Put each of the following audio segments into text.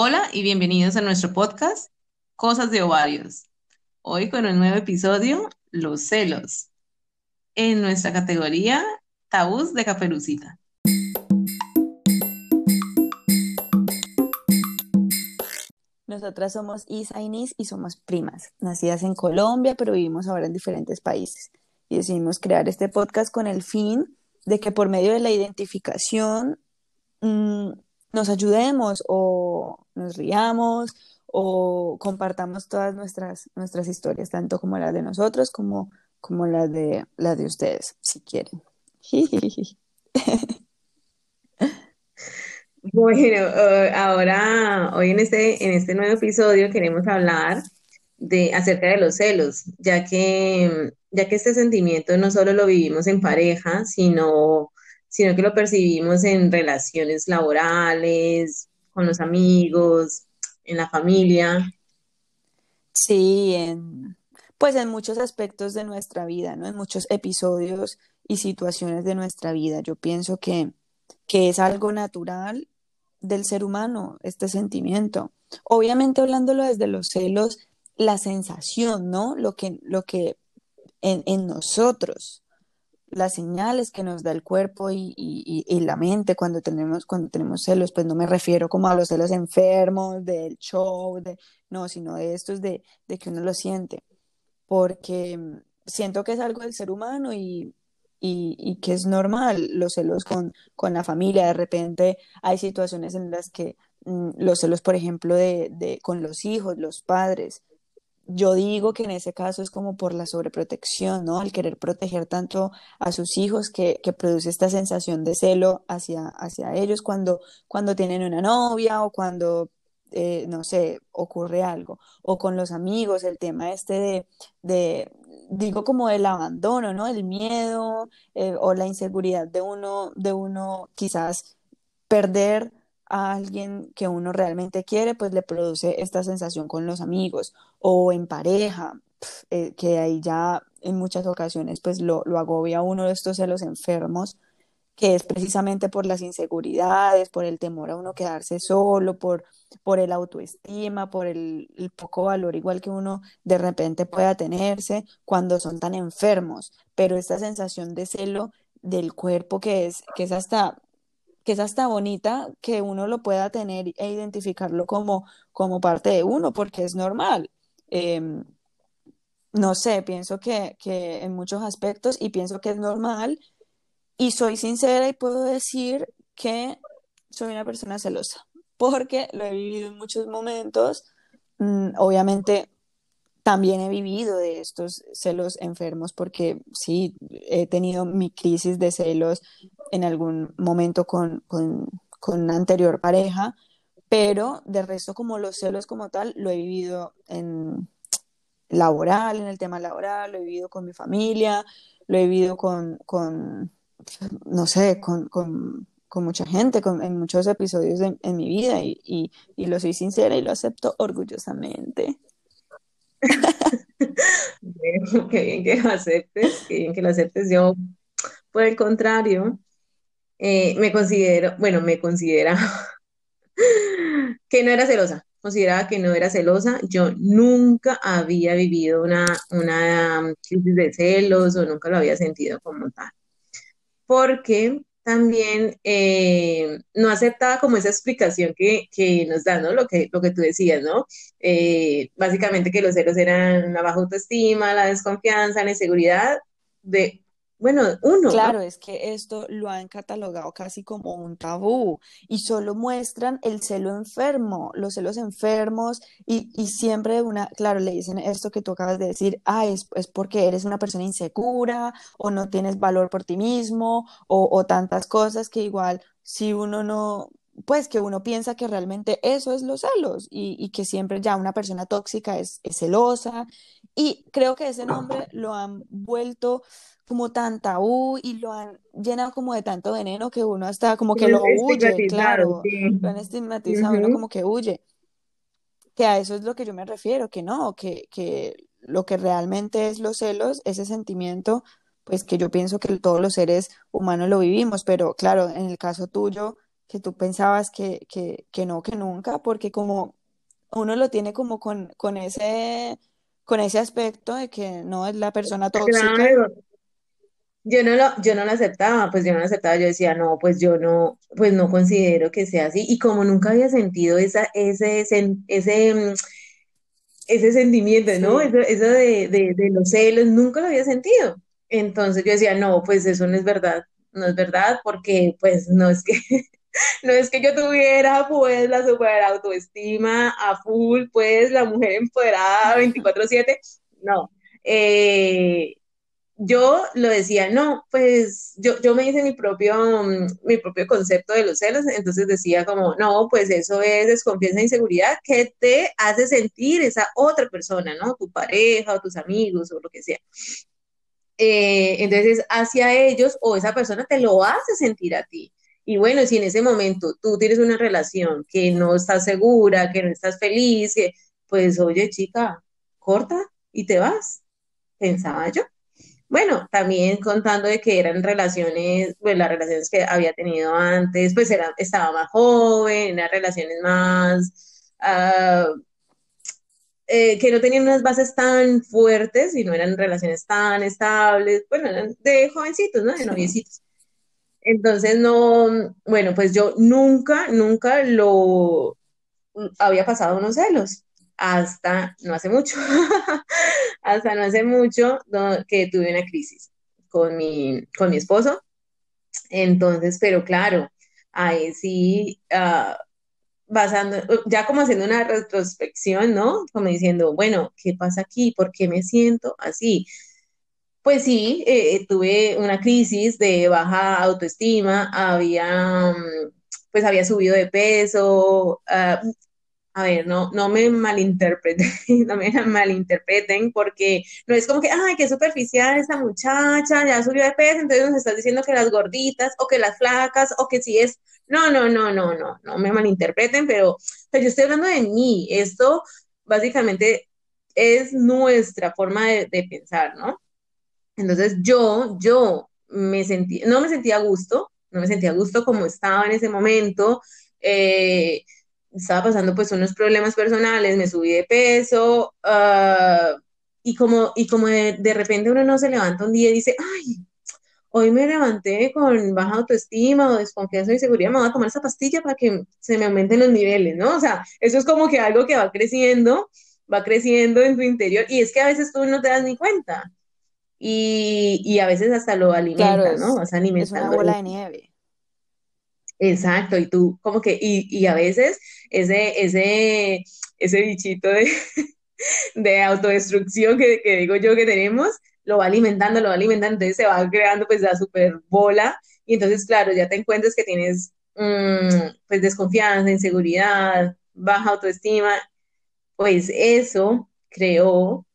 Hola y bienvenidos a nuestro podcast Cosas de Ovarios. Hoy con un nuevo episodio, Los celos, en nuestra categoría Tabús de Caperucita. Nosotras somos Isa y Nis y somos primas, nacidas en Colombia, pero vivimos ahora en diferentes países. Y decidimos crear este podcast con el fin de que por medio de la identificación mmm, nos ayudemos o nos riamos o compartamos todas nuestras, nuestras historias, tanto como las de nosotros como, como las de, las de ustedes, si quieren. Bueno, uh, ahora, hoy en este, en este nuevo episodio queremos hablar de, acerca de los celos, ya que, ya que este sentimiento no solo lo vivimos en pareja, sino, sino que lo percibimos en relaciones laborales, con los amigos, en la familia. Sí, en, pues en muchos aspectos de nuestra vida, ¿no? En muchos episodios y situaciones de nuestra vida. Yo pienso que, que es algo natural del ser humano, este sentimiento. Obviamente hablándolo desde los celos, la sensación, ¿no? Lo que, lo que en, en nosotros, las señales que nos da el cuerpo y, y, y, la mente cuando tenemos, cuando tenemos celos, pues no me refiero como a los celos enfermos, del show, de, no, sino de estos de, de que uno lo siente, porque siento que es algo del ser humano y, y, y, que es normal los celos con, con la familia. De repente hay situaciones en las que mm, los celos, por ejemplo, de, de, con los hijos, los padres. Yo digo que en ese caso es como por la sobreprotección, ¿no? El querer proteger tanto a sus hijos que, que produce esta sensación de celo hacia, hacia ellos cuando, cuando tienen una novia o cuando eh, no sé, ocurre algo, o con los amigos, el tema este de, de digo como el abandono, ¿no? El miedo eh, o la inseguridad de uno, de uno quizás perder a alguien que uno realmente quiere, pues le produce esta sensación con los amigos o en pareja, eh, que ahí ya en muchas ocasiones pues lo, lo agobia uno de estos celos enfermos que es precisamente por las inseguridades, por el temor a uno quedarse solo, por, por el autoestima, por el, el, poco valor igual que uno de repente pueda tenerse cuando son tan enfermos. Pero esta sensación de celo del cuerpo que es, que es hasta que es hasta bonita que uno lo pueda tener e identificarlo como, como parte de uno, porque es normal. Eh, no sé, pienso que, que en muchos aspectos y pienso que es normal y soy sincera y puedo decir que soy una persona celosa, porque lo he vivido en muchos momentos. Mm, obviamente también he vivido de estos celos enfermos porque sí, he tenido mi crisis de celos en algún momento con, con, con una anterior pareja, pero de resto como los celos como tal lo he vivido en laboral, en el tema laboral, lo he vivido con mi familia, lo he vivido con, con no sé, con, con, con mucha gente, con, en muchos episodios de, en mi vida y, y, y, lo soy sincera y lo acepto orgullosamente. qué bien que lo aceptes, qué bien que lo aceptes. Yo, por el contrario, eh, me considero, bueno, me considera que no era celosa, consideraba que no era celosa. Yo nunca había vivido una, una crisis de celos o nunca lo había sentido como tal porque también eh, no aceptaba como esa explicación que, que, nos da, ¿no? Lo que, lo que tú decías, ¿no? Eh, básicamente que los celos eran la baja autoestima, la desconfianza, la inseguridad de bueno. Claro, es que esto lo han catalogado casi como un tabú y solo muestran el celo enfermo, los celos enfermos y, y siempre una, claro, le dicen esto que tú acabas de decir, ah, es, es porque eres una persona insegura o no tienes valor por ti mismo o, o tantas cosas que igual si uno no, pues que uno piensa que realmente eso es los celos y, y que siempre ya una persona tóxica es, es, celosa y creo que ese nombre lo han vuelto como tan tabú y lo han llenado como de tanto veneno que uno hasta como que lo huye, claro, sí. lo han estigmatizado, uh -huh. uno como que huye. Que a eso es lo que yo me refiero, que no, que, que lo que realmente es los celos, ese sentimiento, pues que yo pienso que todos los seres humanos lo vivimos, pero claro, en el caso tuyo, que tú pensabas que, que, que no, que nunca, porque como uno lo tiene como con, con ese, con ese aspecto de que no es la persona tóxica. Claro, yo no lo, yo no lo aceptaba, pues yo no lo aceptaba, yo decía, no, pues yo no, pues no considero que sea así. Y como nunca había sentido esa, ese, ese, mm, ese sentimiento, ¿no? Sí, Eso, eso de, de, de los celos, nunca lo había sentido. Entonces yo decía, no, pues eso no es verdad, no es verdad, porque pues no es que, no es que yo tuviera pues la super autoestima a full, pues la mujer empoderada 24/7, no. Eh, yo lo decía, no, pues yo, yo me hice mi propio, mm, mi propio concepto de los celos, entonces decía como, no, pues eso es desconfianza e inseguridad que te hace sentir esa otra persona, ¿no? Tu pareja o tus amigos o lo que sea. Eh, entonces, hacia ellos o esa persona te lo hace sentir a ti. Y bueno, si en ese momento tú tienes una relación que no estás segura, que no estás feliz, que, pues oye, chica, corta y te vas, pensaba yo. Bueno, también contando de que eran relaciones, pues las relaciones que había tenido antes, pues era, estaba más joven, eran relaciones más, eh, que no tenían unas bases tan fuertes y no eran relaciones tan estables, bueno, eran de jovencitos, ¿no? De noviecitos. Entonces, no, bueno, pues yo nunca, nunca lo había pasado unos celos, hasta no hace mucho, hasta no hace mucho que tuve una crisis con mi, con mi esposo. Entonces, pero claro, ahí sí, uh, basando, ya como haciendo una retrospección, ¿no? Como diciendo, bueno, ¿qué pasa aquí? ¿Por qué me siento así? Pues sí, eh, tuve una crisis de baja autoestima, había, mm, pues había subido de peso, uh, a ver, no, no me malinterpreten, no me malinterpreten, porque no es como que, ay, qué superficial esta muchacha, ya subió de peso, entonces nos estás diciendo que las gorditas, o que las flacas, o que si es, no, no, no, no, no, no me malinterpreten, pero yo estoy hablando de mí, esto básicamente es nuestra forma de pensar, ¿no? Entonces yo, yo me sentí, no me sentía a gusto, no me sentía a gusto como estaba en ese momento, eh, estaba pasando pues unos problemas personales, me subí de peso, uh, y como, y como de, de, repente uno no se levanta un día y dice, ay, hoy me levanté con baja autoestima o desconfianza y seguridad, me voy a tomar esa pastilla para que se me aumenten los niveles, ¿no? O sea, eso es como que algo que va creciendo, va creciendo en tu interior, y es que a veces tú no te das ni cuenta. Y, y a veces hasta lo Claro, alimenta, ¿no? Vas es una alimentando bola de nieve. Exacto, y tú como que, y, y a veces ese, ese, ese bichito de, de autodestrucción que, que digo yo que tenemos, lo va alimentando, lo va alimentando, entonces se va creando pues la super bola, y entonces claro, ya te encuentras que tienes mm, pues desconfianza, inseguridad, baja autoestima, pues eso creó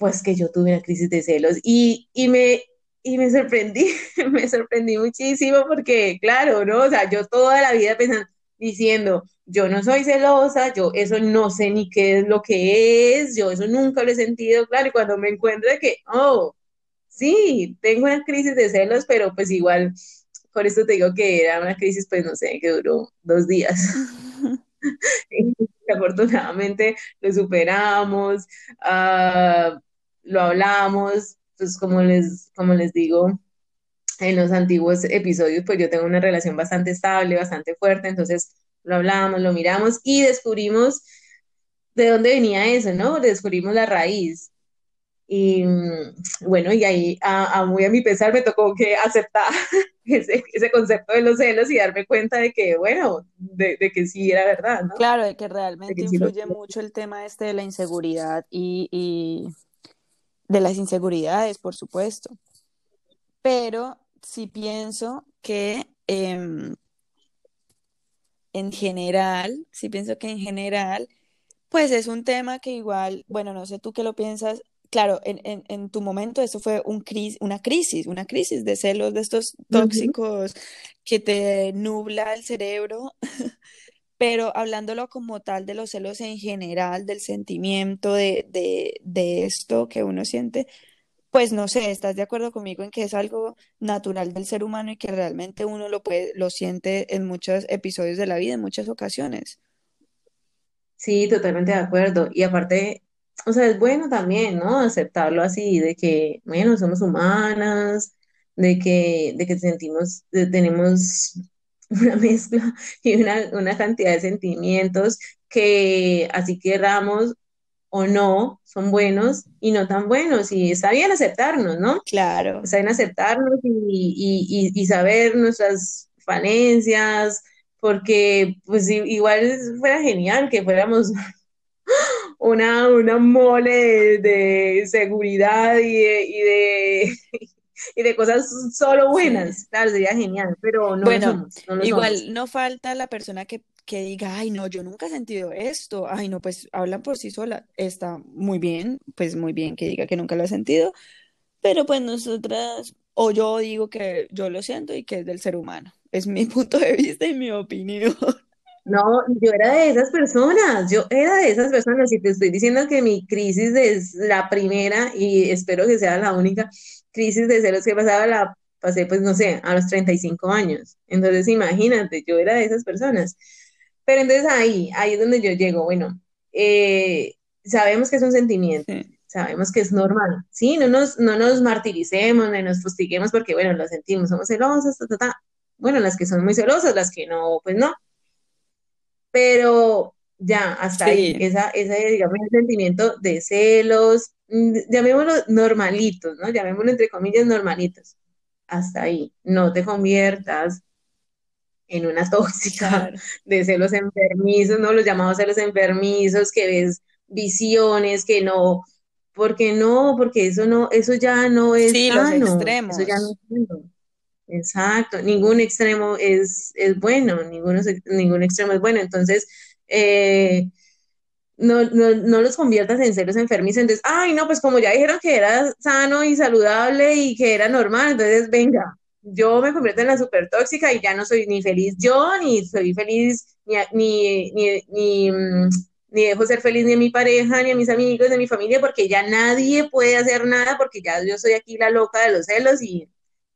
pues que yo tuve una crisis de celos y, y me, y me sorprendí, me sorprendí muchísimo porque, claro, ¿no? O sea, yo toda la vida pensando, diciendo, yo no soy celosa, yo eso no sé ni qué es lo que es, yo eso nunca lo he sentido, claro, y cuando me encuentro de que, oh, sí, tengo una crisis de celos, pero pues igual, por eso te digo que era una crisis, pues no sé, que duró dos días. Afortunadamente lo superamos, uh, lo hablamos, pues como les, como les digo, en los antiguos episodios, pues yo tengo una relación bastante estable, bastante fuerte, entonces lo hablamos, lo miramos y descubrimos de dónde venía eso, ¿no? Descubrimos la raíz. Y bueno, y ahí a, a muy a mi pesar me tocó que aceptar ese, ese, concepto de los celos y darme cuenta de que, bueno, de, de que sí era verdad, ¿no? Claro, de que De realmente que sí lo... influye mucho el tema este de la inseguridad y, y de las inseguridades, por supuesto. Pero sí pienso que eh, en general, sí pienso que en general, pues es un tema que igual, bueno, no sé tú qué lo piensas. Claro, en, en, en tu momento eso fue un cris, una crisis, una crisis de celos de estos tóxicos uh -huh. que te nubla el cerebro, pero hablándolo como tal de los celos en general, del sentimiento de, de, de esto que uno siente, pues no sé, ¿estás de acuerdo conmigo en que es algo natural del ser humano y que realmente uno lo puede, lo siente en muchos episodios de la vida, en muchas ocasiones? Sí, totalmente de acuerdo. Y aparte, o sea, es bueno también, ¿no? Aceptarlo así, de que, bueno, somos humanas, de que, de que sentimos, de- tenemos una mezcla y una, una cantidad de sentimientos que así queramos o no, son buenos y no tan buenos. Y está bien aceptarnos, ¿no? Claro, Está bien aceptarnos y, y, y, y saber nuestras falencias, porque pues igual fuera genial que fuéramos una, una mole de, de seguridad y de, y de, y de cosas solo sí. buenas. Claro, sería genial, pero no lo Bueno, somos, no lo somos. igual no falta la persona que, que diga, ay, no, yo nunca he sentido esto, ay, no, pues hablan por sí sola, está muy bien, pues muy bien que diga que nunca lo ha sentido, pero pues nosotras, o yo digo que yo lo siento y que es del ser humano, es mi punto de vista y mi opinión. No, yo era de esas personas, yo era de esas personas y te estoy diciendo que mi crisis es la primera y espero que sea la única crisis de celos que he pasado, la pasé pues no sé, a los 35 años. Entonces imagínate, yo era de esas personas. Pero entonces ahí, ahí es donde yo llego, bueno, eh, sabemos que es un sentimiento, Sí, sabemos que es normal, ¿sí? No nos, no nos martiricemos, ni nos fustiguemos porque bueno, lo sentimos, somos celosas, ta, ta, ta. Bueno, las que son muy celosas, las que no, pues no pero ya, hasta ahí, sí, esa, ese, digamos, el sentimiento de celos, mm, llamémoslo normalitos, ¿no? Llamémoslo entre comillas normalitos, hasta ahí, no te conviertas en una tóxica claro. de celos enfermizos, ¿no? Los llamados celos enfermizos, que ves visiones, que no, porque no, porque eso no, eso ya no es Sí, los sano, eso ya no extremos. es sano. Exacto, ningún extremo es, es bueno, ninguno, ningún extremo es bueno. Entonces, eh, no, no, no los conviertas en celos enfermizos. Entonces, ay, no, pues como ya dijeron que era sano y saludable y que era normal, entonces venga, yo me convierto en la super tóxica y ya no soy ni feliz yo, ni soy feliz, ni, ni, ni, ni, mm, ni dejo ser feliz ni a mi pareja, ni a mis amigos, ni a mi familia, porque ya nadie puede hacer nada, porque ya yo soy aquí la loca de los celos y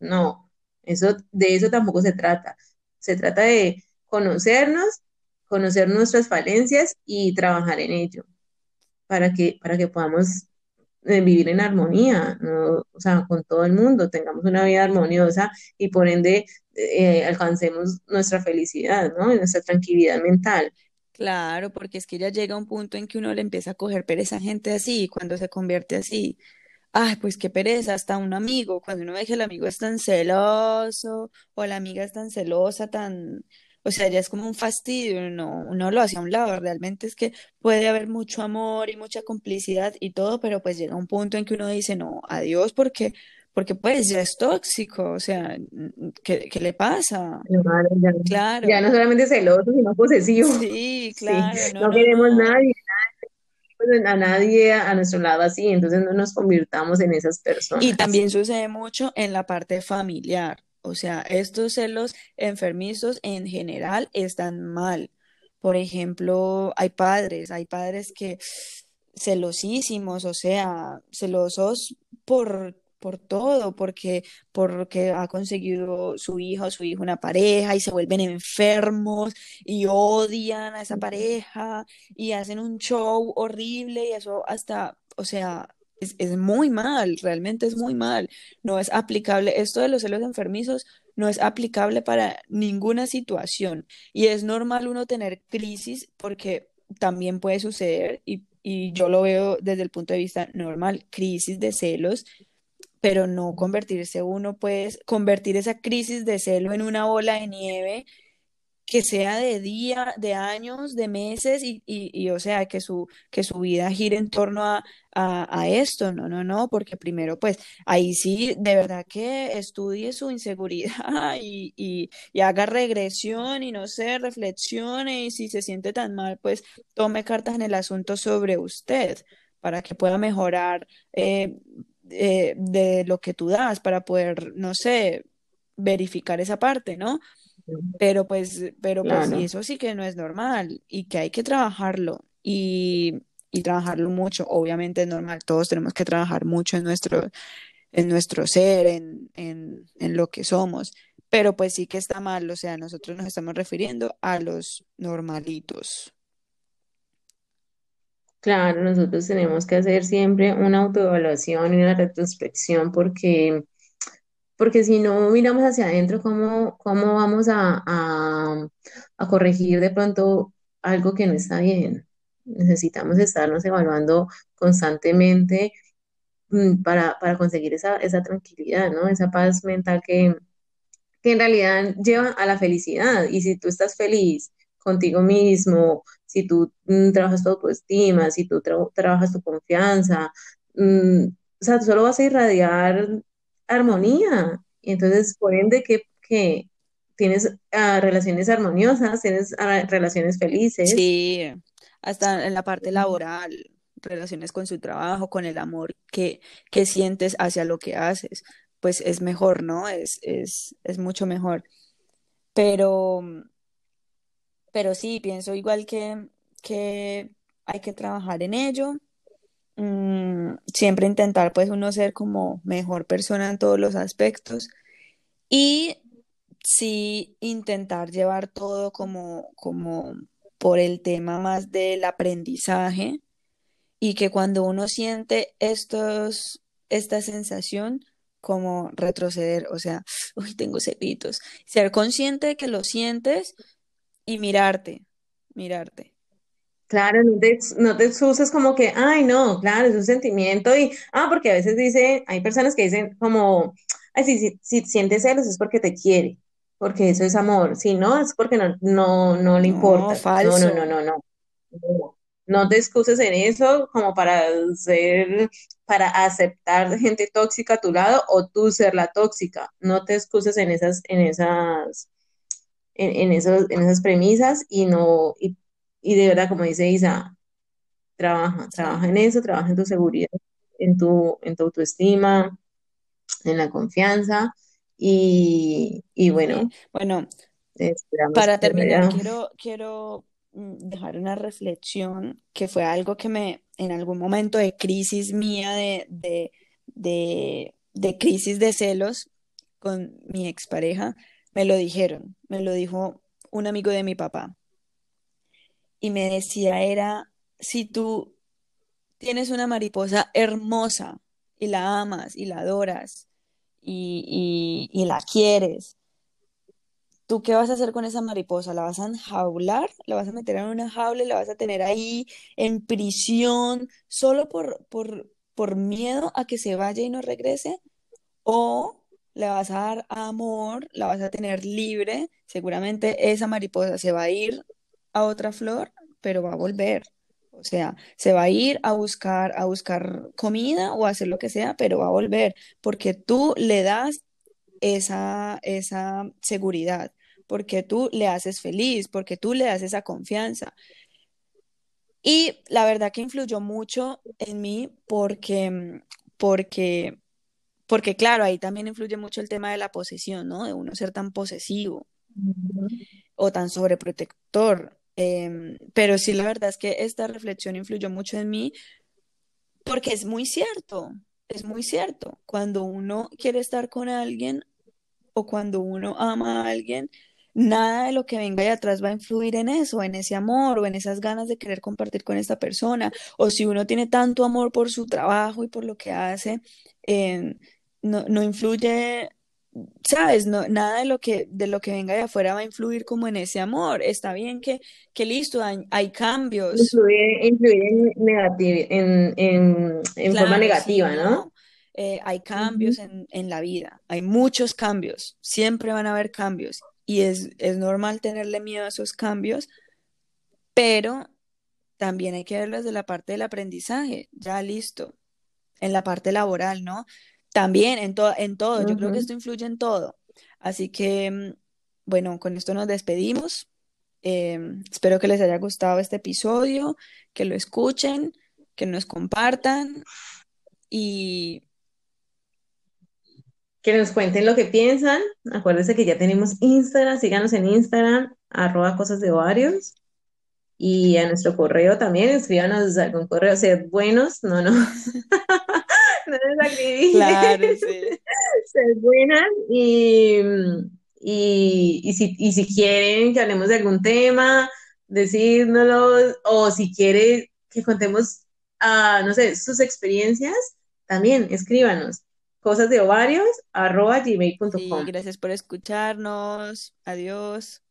no, eso, de eso tampoco se trata. Se trata de conocernos, conocer nuestras falencias y trabajar en ello para que, para que podamos eh, vivir en armonía, ¿no? O sea, con todo el mundo, tengamos una vida armoniosa y por ende eh, alcancemos nuestra felicidad, ¿no? Y nuestra tranquilidad mental. Claro, porque es que ya llega un punto en que uno le empieza a coger pereza a gente así, cuando se convierte así. Ay, pues qué pereza, hasta un amigo, cuando uno ve que el amigo es tan celoso o la amiga es tan celosa, tan, o sea, ya es como un fastidio, no, uno lo hace a un lado, realmente es que puede haber mucho amor y mucha complicidad y todo, pero pues llega un punto en que uno dice, no, adiós, porque, porque pues ya es tóxico, o sea, ¿qué, qué le pasa? Claro, Ya, ya Claro, no solamente celoso, sino posesivo. sí, Sí, claro, no, no no, queremos no. nadie, a nadie a nuestro lado así, entonces no nos convirtamos en esas Y personas. también sucede mucho en la parte familiar. O sea, estos celos enfermizos en general están mal. Por ejemplo, hay padres, hay padres que celosísimos, o sea, celosos por, por todo, porque, porque ha conseguido su hija o su hijo una pareja y se vuelven enfermos y odian a esa pareja y hacen un show horrible y eso hasta, o sea, es, es muy mal, realmente es muy mal. No es aplicable, esto de los celos enfermizos no es aplicable para ninguna situación. Y es normal uno tener crisis porque también puede suceder y, y yo lo veo desde el punto de vista normal, crisis de celos pero no convertirse uno, pues, convertir esa crisis de celo en una bola de nieve que sea de día, de años, de meses y, y, o sea, que su, que su vida gire en torno a, a, esto, no, no, no, porque primero, pues, ahí sí, de verdad que estudie su inseguridad y, y, y haga regresión y no sé, reflexione y si se siente tan mal, pues, tome cartas en el asunto sobre usted para que pueda mejorar eh, eh, de lo que tú das, para poder, no sé, verificar esa parte, ¿no? Pero pues, pero pues, y eso sí que no es normal y que hay que trabajarlo. Y, y trabajarlo mucho. Obviamente es normal, todos tenemos que trabajar mucho en nuestro, en nuestro ser, en, en, en lo que somos, pero pues sí que está mal, o sea, nosotros nos estamos refiriendo a los normalitos. Claro, nosotros tenemos que hacer siempre una autoevaluación y una retrospección porque, porque si no miramos hacia adentro, ¿cómo, cómo vamos a, a, corregir de pronto algo que no está bien? Necesitamos estarnos evaluando constantemente mm, para, para conseguir esa, esa tranquilidad, ¿no? Esa paz mental que, que en realidad lleva a la felicidad. Y si tú estás feliz contigo mismo, si tú mm, trabajas tu autoestima, si tú tra- trabajas tu confianza, mm, o sea, solo vas a irradiar armonía. Y entonces, por ende, que, que tienes ah, relaciones armoniosas, tienes ah, relaciones felices. Sí, hasta en la parte laboral, relaciones con su trabajo, con el amor que, que sientes hacia lo que haces, pues es mejor, ¿no? Es, es, es mucho mejor. Pero, pero sí, pienso igual que, que hay que trabajar en ello. Mm, siempre intentar, pues, uno ser como mejor persona en todos los aspectos. Y sí intentar llevar todo como, como por el tema más del aprendizaje y que cuando uno siente estos, esta sensación, como retroceder, o sea, uy, tengo cepitos, ser consciente de que lo sientes y mirarte, mirarte. Claro, no te, no te excuses como que, ay, no, claro, es un sentimiento y, ah, porque a veces dice, hay personas que dicen como, ay, si, si, si sientes celos es porque te quiere, porque eso es amor, si no, es porque no, no, no le importa, no, no, no, no, no, no te excuses en eso como para ser, para aceptar gente tóxica a tu lado o tú ser la tóxica, no te excuses en esas, en esas en, en esos, en esas premisas y no, y, y de verdad, como dice Isa, trabaja, trabaja en eso, trabaja en tu seguridad, en tu, en tu autoestima, en la confianza y, y bueno, Bueno, para terminar, quiero, quiero mm, dejar una reflexión que fue algo que me, en algún momento de crisis mía, de, de, de, de crisis de celos con mi expareja, me lo dijeron, me lo dijo un amigo de mi papá y me decía, era, si tú tienes una mariposa hermosa y la amas y la adoras y, la quieres, ¿Tú qué vas a hacer con esa mariposa? ¿La vas a enjaular? ¿La vas a meter en una jaula y la vas a tener ahí en prisión solo por, por, por miedo a que se vaya y no regrese? ¿O le vas a dar amor, la vas a tener libre? Seguramente esa mariposa se va a ir a otra flor, pero va a volver. O sea, se va a ir a buscar, a buscar comida o a hacer lo que sea, pero va a volver, porque tú le das esa, esa seguridad, porque tú le haces feliz, porque tú le das esa confianza. Y la verdad que influyó mucho en mí porque, porque, porque claro, ahí también influye mucho el tema de la posesión, ¿no? De uno ser tan posesivo o tan sobreprotector. Em, pero sí, la verdad es que esta reflexión influyó mucho en mí porque es muy cierto, es muy cierto. Cuando uno quiere estar con alguien, o cuando uno ama a alguien, nada de lo que venga de atrás va a influir en eso, en ese amor o en esas ganas de querer compartir con esta persona. O si uno tiene tanto amor por su trabajo y por lo que hace, eh, no, no influye, ¿sabes? No, nada de lo que, de lo que venga de afuera va a influir como en ese amor. Está bien que, que listo, hay, hay cambios, Influye, influye en, en, en, en forma sí, negativa, ¿no? no. Eh, hay cambios en, en la vida, hay muchos cambios, siempre van a haber cambios y es, es normal tenerle miedo a esos cambios, pero también hay que verlos de la parte del aprendizaje, ya listo, en la parte laboral, ¿no? También en, to- en todo, yo creo que esto influye en todo. Así que, mm, bueno, con esto nos despedimos. Eh, espero que les haya gustado este episodio, que lo escuchen, que nos compartan y Que nos cuenten lo que piensan. Acuérdense que ya tenemos Instagram, síganos en Instagram, arroba cosas de ovarios. Y a nuestro correo también, escríbanos algún correo, sed buenos, no, no, no Claro, sí. sed buenas y, y, y si, y si quieren que hablemos de algún tema, decírnoslo, o si quiere que contemos, ah, no sé, sus experiencias, también escríbanos. Cosas de ovarios, arroba Sí, gmail.com. gracias por escucharnos. Adiós.